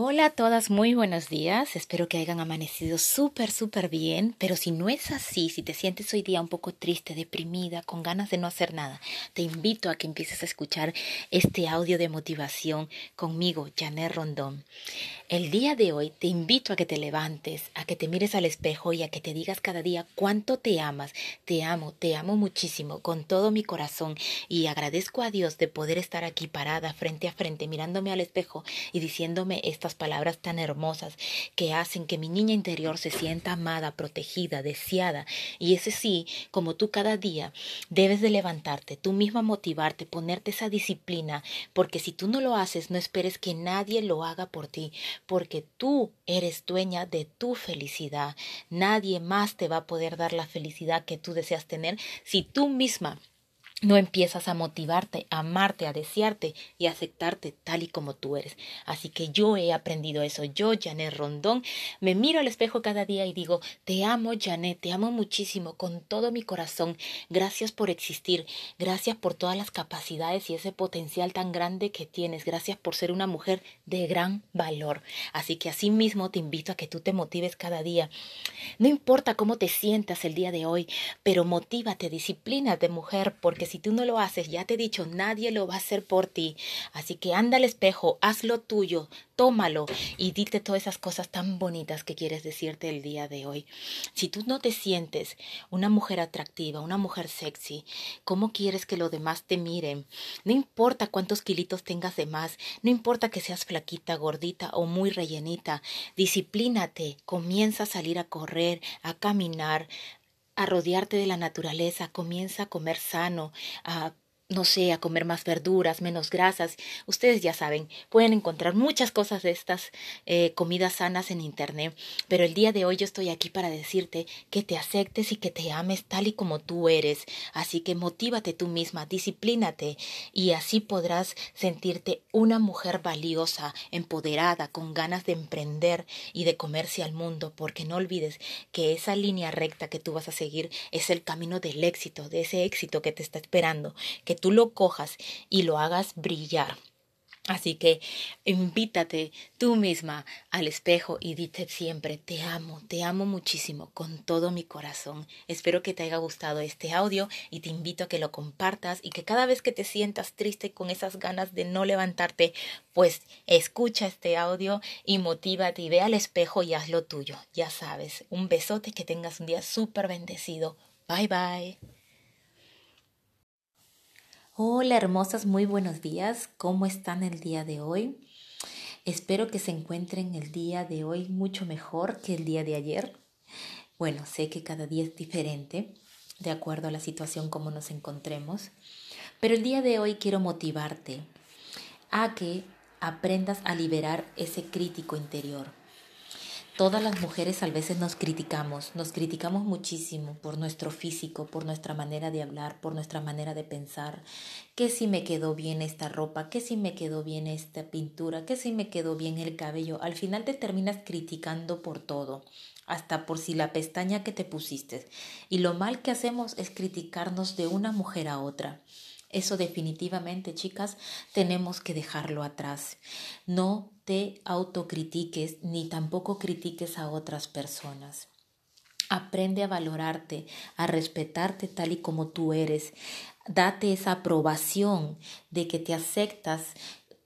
Hola a todas, muy buenos días. Espero que hayan amanecido súper, súper bien. Pero si no es así, si te sientes hoy día un poco triste, deprimida, con ganas de no hacer nada, te invito a que empieces a escuchar este audio de motivación conmigo, Janet Rondón. El día de hoy te invito a que te levantes, a que te mires al espejo y a que te digas cada día cuánto te amas. Te amo, te amo muchísimo, con todo mi corazón. Y agradezco a Dios de poder estar aquí parada frente a frente, mirándome al espejo y diciéndome palabras tan hermosas que hacen que mi niña interior se sienta amada, protegida, deseada. Y ese sí, como tú cada día debes de levantarte, tú misma motivarte, ponerte esa disciplina, porque si tú no lo haces, no esperes que nadie lo haga por ti, porque tú eres dueña de tu felicidad. Nadie más te va a poder dar la felicidad que tú deseas tener si tú misma no empiezas a motivarte, a amarte, a desearte y a aceptarte tal y como tú eres. Así que yo he aprendido eso. Yo, Janet Rondón, me miro al espejo cada día y digo, te amo, Janet, te amo muchísimo, con todo mi corazón. Gracias por existir. Gracias por todas las capacidades y ese potencial tan grande que tienes. Gracias por ser una mujer de gran valor. Así que así mismo te invito a que tú te motives cada día. No importa cómo te sientas el día de hoy, pero motívate, disciplina de mujer, porque si tú no lo haces, ya te he dicho, nadie lo va a hacer por ti. Así que anda al espejo, haz lo tuyo, tómalo y dite todas esas cosas tan bonitas que quieres decirte el día de hoy. Si tú no te sientes una mujer atractiva, una mujer sexy, ¿cómo quieres que los demás te miren? No importa cuántos kilitos tengas de más, no importa que seas flaquita, gordita o muy rellenita, disciplínate, comienza a salir a correr, a caminar, a rodearte de la naturaleza, comienza a comer sano, a no sé, a comer más verduras, menos grasas. Ustedes ya saben, pueden encontrar muchas cosas de estas eh, comidas sanas en Internet, pero el día de hoy yo estoy aquí para decirte que te aceptes y que te ames tal y como tú eres. Así que motívate tú misma, disciplínate y así podrás sentirte una mujer valiosa, empoderada, con ganas de emprender y de comerse al mundo, porque no olvides que esa línea recta que tú vas a seguir es el camino del éxito, de ese éxito que te está esperando, que tú lo cojas y lo hagas brillar. Así que invítate tú misma al espejo y dite siempre, te amo, te amo muchísimo con todo mi corazón. Espero que te haya gustado este audio y te invito a que lo compartas y que cada vez que te sientas triste con esas ganas de no levantarte, pues escucha este audio y motívate y ve al espejo y haz lo tuyo. Ya sabes, un besote, que tengas un día súper bendecido. Bye bye. Hola hermosas, muy buenos días. ¿Cómo están el día de hoy? Espero que se encuentren el día de hoy mucho mejor que el día de ayer. Bueno, sé que cada día es diferente, de acuerdo a la situación como nos encontremos, pero el día de hoy quiero motivarte a que aprendas a liberar ese crítico interior. Todas las mujeres a veces nos criticamos, nos criticamos muchísimo por nuestro físico, por nuestra manera de hablar, por nuestra manera de pensar, que si me quedó bien esta ropa, que si me quedó bien esta pintura, que si me quedó bien el cabello. Al final te terminas criticando por todo, hasta por si la pestaña que te pusiste. Y lo mal que hacemos es criticarnos de una mujer a otra. Eso definitivamente, chicas, tenemos que dejarlo atrás. No te autocritiques ni tampoco critiques a otras personas. Aprende a valorarte, a respetarte tal y como tú eres. Date esa aprobación de que te aceptas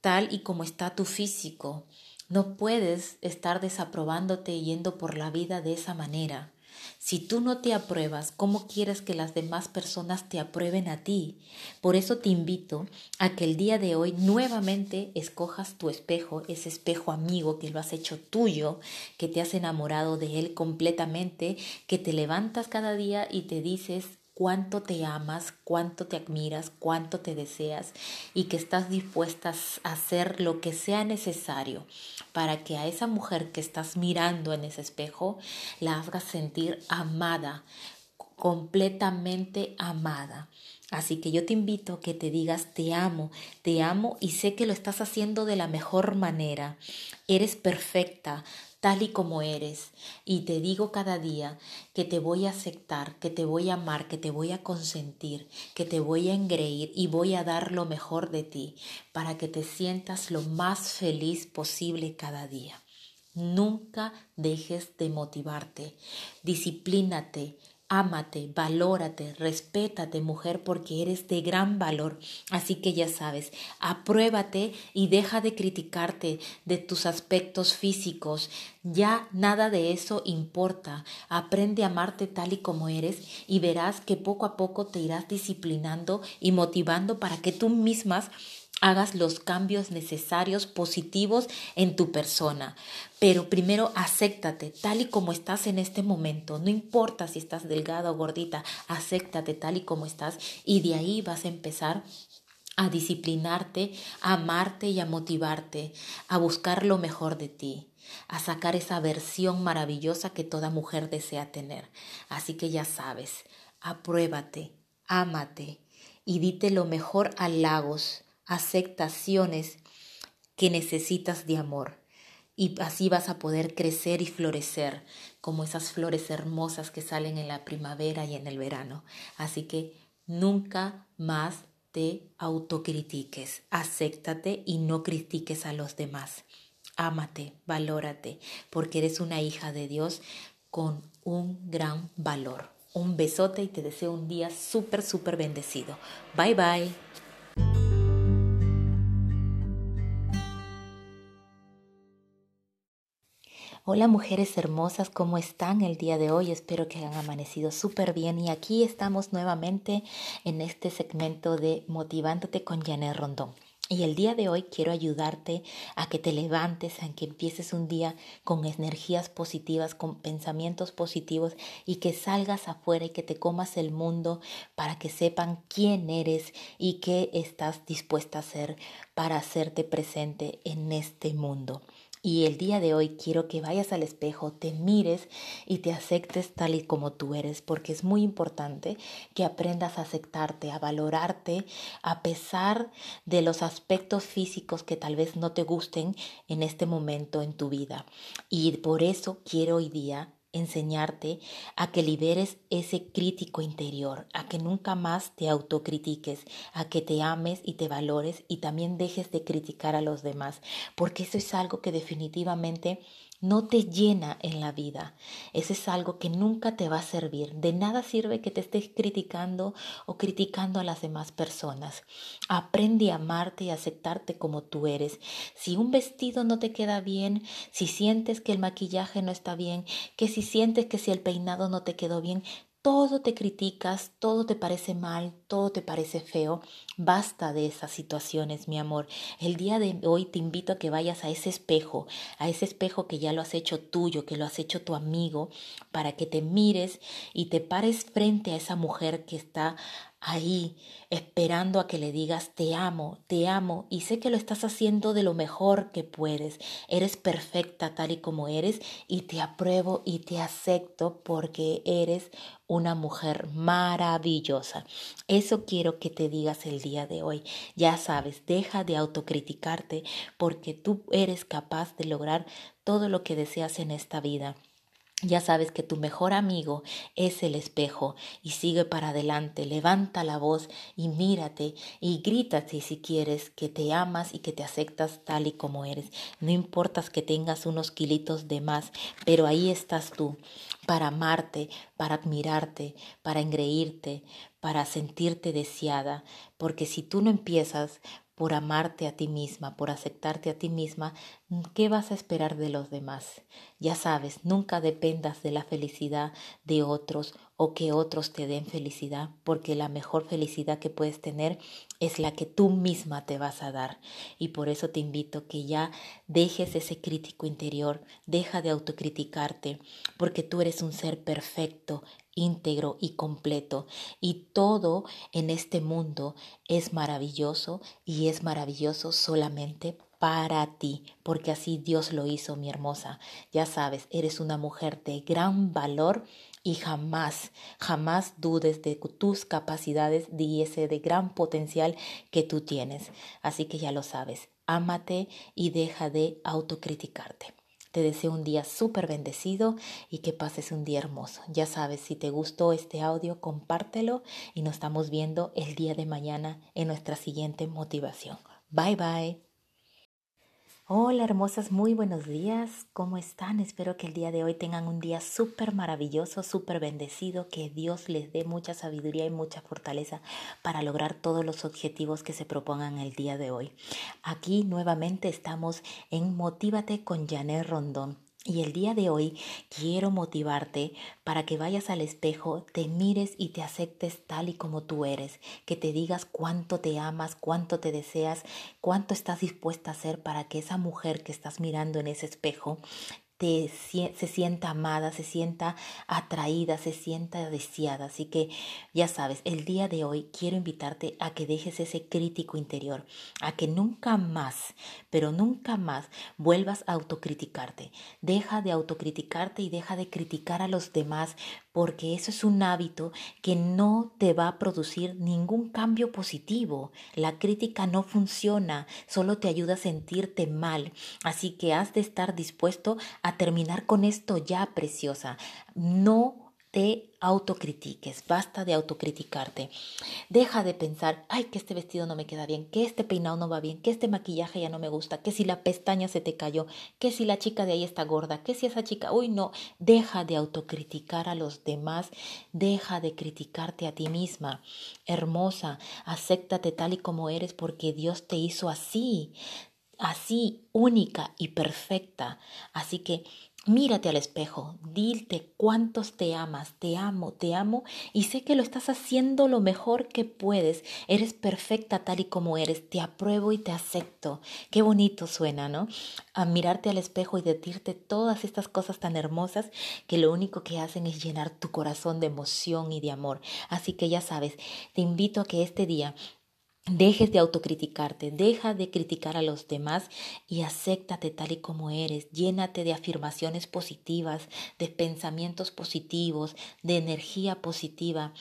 tal y como está tu físico. No puedes estar desaprobándote yendo por la vida de esa manera. Si tú no te apruebas, ¿cómo quieres que las demás personas te aprueben a ti? Por eso te invito a que el día de hoy nuevamente escojas tu espejo, ese espejo amigo que lo has hecho tuyo, que te has enamorado de él completamente, que te levantas cada día y te dices, cuánto te amas, cuánto te admiras, cuánto te deseas y que estás dispuesta a hacer lo que sea necesario para que a esa mujer que estás mirando en ese espejo la hagas sentir amada, completamente amada. Así que yo te invito a que te digas te amo, te amo y sé que lo estás haciendo de la mejor manera. Eres perfecta, tal y como eres. Y te digo cada día que te voy a aceptar, que te voy a amar, que te voy a consentir, que te voy a engreír y voy a dar lo mejor de ti para que te sientas lo más feliz posible cada día. Nunca dejes de motivarte. Disciplínate, Ámate, valórate, respétate, mujer, porque eres de gran valor. Así que ya sabes, apruébate y deja de criticarte de tus aspectos físicos. Ya nada de eso importa. Aprende a amarte tal y como eres y verás que poco a poco te irás disciplinando y motivando para que tú mismas hagas los cambios necesarios, positivos en tu persona. Pero primero acéptate tal y como estás en este momento. No importa si estás delgada o gordita, acéptate tal y como estás y de ahí vas a empezar a disciplinarte, a amarte y a motivarte, a buscar lo mejor de ti a sacar esa versión maravillosa que toda mujer desea tener. Así que ya sabes, apruébate, ámate y dite lo mejor halagos, aceptaciones que necesitas de amor. Y así vas a poder crecer y florecer como esas flores hermosas que salen en la primavera y en el verano. Así que nunca más te autocritiques. Acéptate y no critiques a los demás. Ámate, valórate, porque eres una hija de Dios con un gran valor. Un besote y te deseo un día súper, súper bendecido. Bye bye. Hola mujeres hermosas, ¿cómo están el día de hoy? Espero que hayan amanecido súper bien y aquí estamos nuevamente en este segmento de Motivándote con Janet Rondón. Y el día de hoy quiero ayudarte a que te levantes, a que empieces un día con energías positivas, con pensamientos positivos y que salgas afuera y que te comas el mundo para que sepan quién eres y qué estás dispuesta a hacer para hacerte presente en este mundo. Y el día de hoy quiero que vayas al espejo, te mires y te aceptes tal y como tú eres, porque es muy importante que aprendas a aceptarte, a valorarte, a pesar de los aspectos físicos que tal vez no te gusten en este momento en tu vida. Y por eso quiero hoy día enseñarte a que liberes ese crítico interior, a que nunca más te autocritiques, a que te ames y te valores y también dejes de criticar a los demás, porque eso es algo que definitivamente no te llena en la vida. Eso es algo que nunca te va a servir. De nada sirve que te estés criticando o criticando a las demás personas. Aprende a amarte y aceptarte como tú eres. Si un vestido no te queda bien, si sientes que el maquillaje no está bien, que si sientes que si el peinado no te quedó bien, todo te criticas, todo te parece mal, todo te parece feo. Basta de esas situaciones, mi amor. El día de hoy te invito a que vayas a ese espejo, a ese espejo que ya lo has hecho tuyo, que lo has hecho tu amigo, para que te mires y te pares frente a esa mujer que está ahí esperando a que le digas te amo, te amo y sé que lo estás haciendo de lo mejor que puedes. Eres perfecta tal y como eres y te apruebo y te acepto porque eres una mujer maravillosa. Eso quiero que te digas el día de hoy. Ya sabes, deja de autocriticarte porque tú eres capaz de lograr todo lo que deseas en esta vida. Ya sabes que tu mejor amigo es el espejo y sigue para adelante, levanta la voz y mírate y grítate si quieres que te amas y que te aceptas tal y como eres. No importa que tengas unos kilitos de más, pero ahí estás tú para amarte, para admirarte, para engreírte, para sentirte deseada, porque si tú no empiezas por amarte a ti misma, por aceptarte a ti misma, ¿qué vas a esperar de los demás? Ya sabes, nunca dependas de la felicidad de otros o que otros te den felicidad, porque la mejor felicidad que puedes tener es la que tú misma te vas a dar. Y por eso te invito que ya dejes ese crítico interior, deja de autocriticarte, porque tú eres un ser perfecto, íntegro y completo. Y todo en este mundo es maravilloso y es maravilloso solamente para ti, porque así Dios lo hizo, mi hermosa. Ya sabes, eres una mujer de gran valor y jamás, jamás dudes de tus capacidades y ese de gran potencial que tú tienes. Así que ya lo sabes, ámate y deja de autocriticarte. Te deseo un día súper bendecido y que pases un día hermoso. Ya sabes, si te gustó este audio, compártelo y nos estamos viendo el día de mañana en nuestra siguiente motivación. Bye bye. Hola hermosas, muy buenos días. ¿Cómo están? Espero que el día de hoy tengan un día súper maravilloso, súper bendecido, que Dios les dé mucha sabiduría y mucha fortaleza para lograr todos los objetivos que se propongan el día de hoy. Aquí nuevamente estamos en Motívate con Janet Rondón. Y el día de hoy quiero motivarte para que vayas al espejo, te mires y te aceptes tal y como tú eres, que te digas cuánto te amas, cuánto te deseas, cuánto estás dispuesta a hacer para que esa mujer que estás mirando en ese espejo se sienta amada, se sienta atraída, se sienta deseada. Así que ya sabes, el día de hoy quiero invitarte a que dejes ese crítico interior, a que nunca más, pero nunca más vuelvas a autocriticarte. Deja de autocriticarte y deja de criticar a los demás porque eso es un hábito que no te va a producir ningún cambio positivo. La crítica no funciona, solo te ayuda a sentirte mal. Así que has de estar dispuesto a terminar con esto ya, preciosa. No te autocritiques, basta de autocriticarte. Deja de pensar, ay, que este vestido no me queda bien, que este peinado no va bien, que este maquillaje ya no me gusta, que si la pestaña se te cayó, que si la chica de ahí está gorda, que si esa chica, uy, no, deja de autocriticar a los demás, deja de criticarte a ti misma. Hermosa, acéptate tal y como eres porque Dios te hizo así así única y perfecta. Así que Mírate al espejo, dilte cuántos te amas, te amo, te amo y sé que lo estás haciendo lo mejor que puedes. Eres perfecta tal y como eres, te apruebo y te acepto. Qué bonito suena, ¿no? A mirarte al espejo y decirte todas estas cosas tan hermosas que lo único que hacen es llenar tu corazón de emoción y de amor. Así que ya sabes, te invito a que este día Dejes de autocriticarte, deja de criticar a los demás y acéptate tal y como eres. Llénate de afirmaciones positivas, de pensamientos positivos, de energía positiva,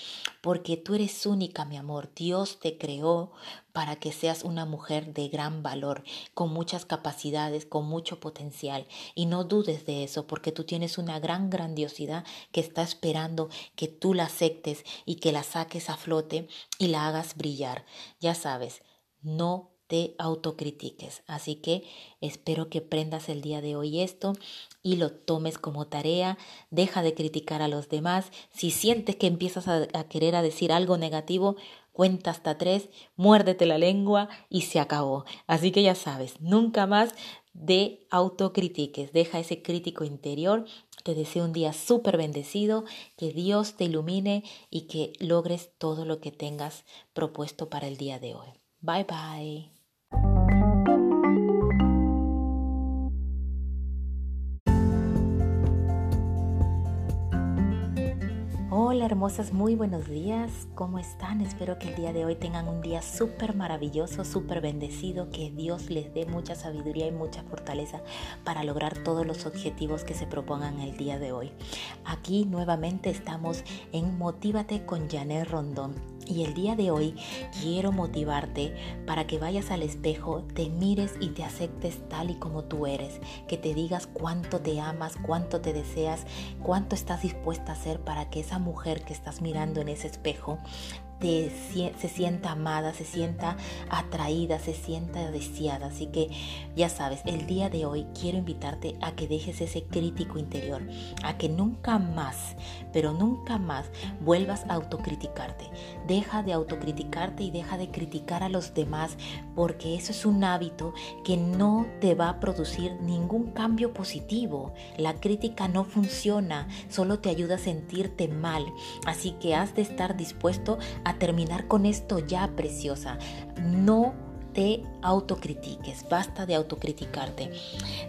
porque tú eres única, mi amor. Dios te creó para que seas una mujer de gran valor, con muchas capacidades, con mucho potencial. Y no dudes de eso, porque tú tienes una gran grandiosidad que está esperando que tú la aceptes y que la saques a flote y la hagas brillar. Ya sabes, no te autocritiques. Así que espero que prendas el día de hoy esto y lo tomes como tarea. Deja de criticar a los demás. Si sientes que empiezas a, querer a decir algo negativo, cuenta hasta tres, muérdete la lengua y se acabó. Así que ya sabes, nunca más de autocritiques, deja ese crítico interior. Te deseo un día súper bendecido, que Dios te ilumine y que logres todo lo que tengas propuesto para el día de hoy. Bye bye. Hola hermosas, muy buenos días. ¿Cómo están? Espero que el día de hoy tengan un día súper maravilloso, súper bendecido, que Dios les dé mucha sabiduría y mucha fortaleza para lograr todos los objetivos que se propongan el día de hoy. Aquí nuevamente estamos en Motívate con Janet Rondón. Y el día de hoy quiero motivarte para que vayas al espejo, te mires y te aceptes tal y como tú eres, que te digas cuánto te amas, cuánto te deseas, cuánto estás dispuesta a hacer para que esa mujer que estás mirando en ese espejo se sienta amada, se sienta atraída, se sienta deseada. Así que ya sabes, el día de hoy quiero invitarte a que dejes ese crítico interior, a que nunca más, pero nunca más vuelvas a autocriticarte. Deja de autocriticarte y deja de criticar a los demás porque eso es un hábito que no te va a producir ningún cambio positivo. La crítica no funciona, solo te ayuda a sentirte mal. Así que has de estar dispuesto a terminar con esto ya, preciosa. No te autocritiques, basta de autocriticarte.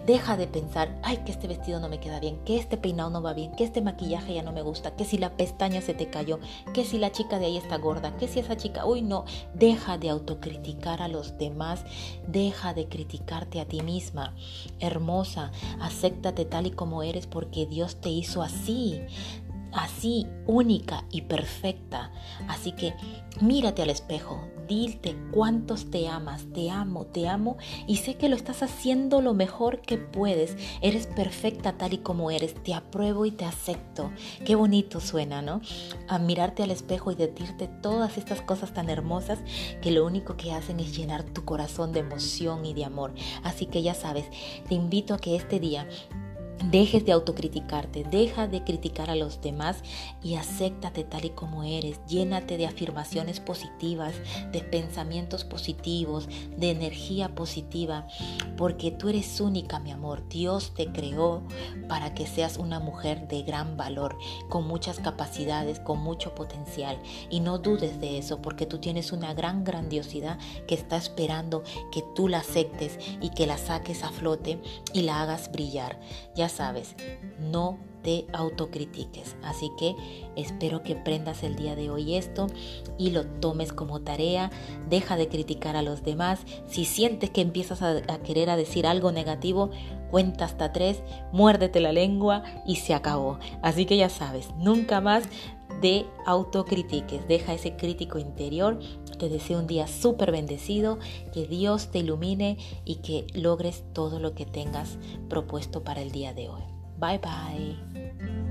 Deja de pensar, ay, que este vestido no me queda bien, que este peinado no va bien, que este maquillaje ya no me gusta, que si la pestaña se te cayó, que si la chica de ahí está gorda, que si esa chica, uy, no, deja de autocriticar a los demás, deja de criticarte a ti misma. Hermosa, acéptate tal y como eres porque Dios te hizo así. Así única y perfecta. Así que mírate al espejo, dite cuántos te amas, te amo, te amo y sé que lo estás haciendo lo mejor que puedes. Eres perfecta tal y como eres, te apruebo y te acepto. Qué bonito suena, ¿no? A mirarte al espejo y decirte todas estas cosas tan hermosas que lo único que hacen es llenar tu corazón de emoción y de amor. Así que ya sabes, te invito a que este día Dejes de autocriticarte, deja de criticar a los demás y acéptate tal y como eres. Llénate de afirmaciones positivas, de pensamientos positivos, de energía positiva, porque tú eres única, mi amor. Dios te creó para que seas una mujer de gran valor, con muchas capacidades, con mucho potencial. Y no dudes de eso, porque tú tienes una gran grandiosidad que está esperando que tú la aceptes y que la saques a flote y la hagas brillar. Ya sabes, no te autocritiques. Así que espero que prendas el día de hoy esto y lo tomes como tarea. Deja de criticar a los demás. Si sientes que empiezas a, querer a decir algo negativo, cuenta hasta tres, muérdete la lengua y se acabó. Así que ya sabes, nunca más de autocritiques. Deja ese crítico interior. Te deseo un día súper bendecido, que Dios te ilumine y que logres todo lo que tengas propuesto para el día de hoy. Bye bye.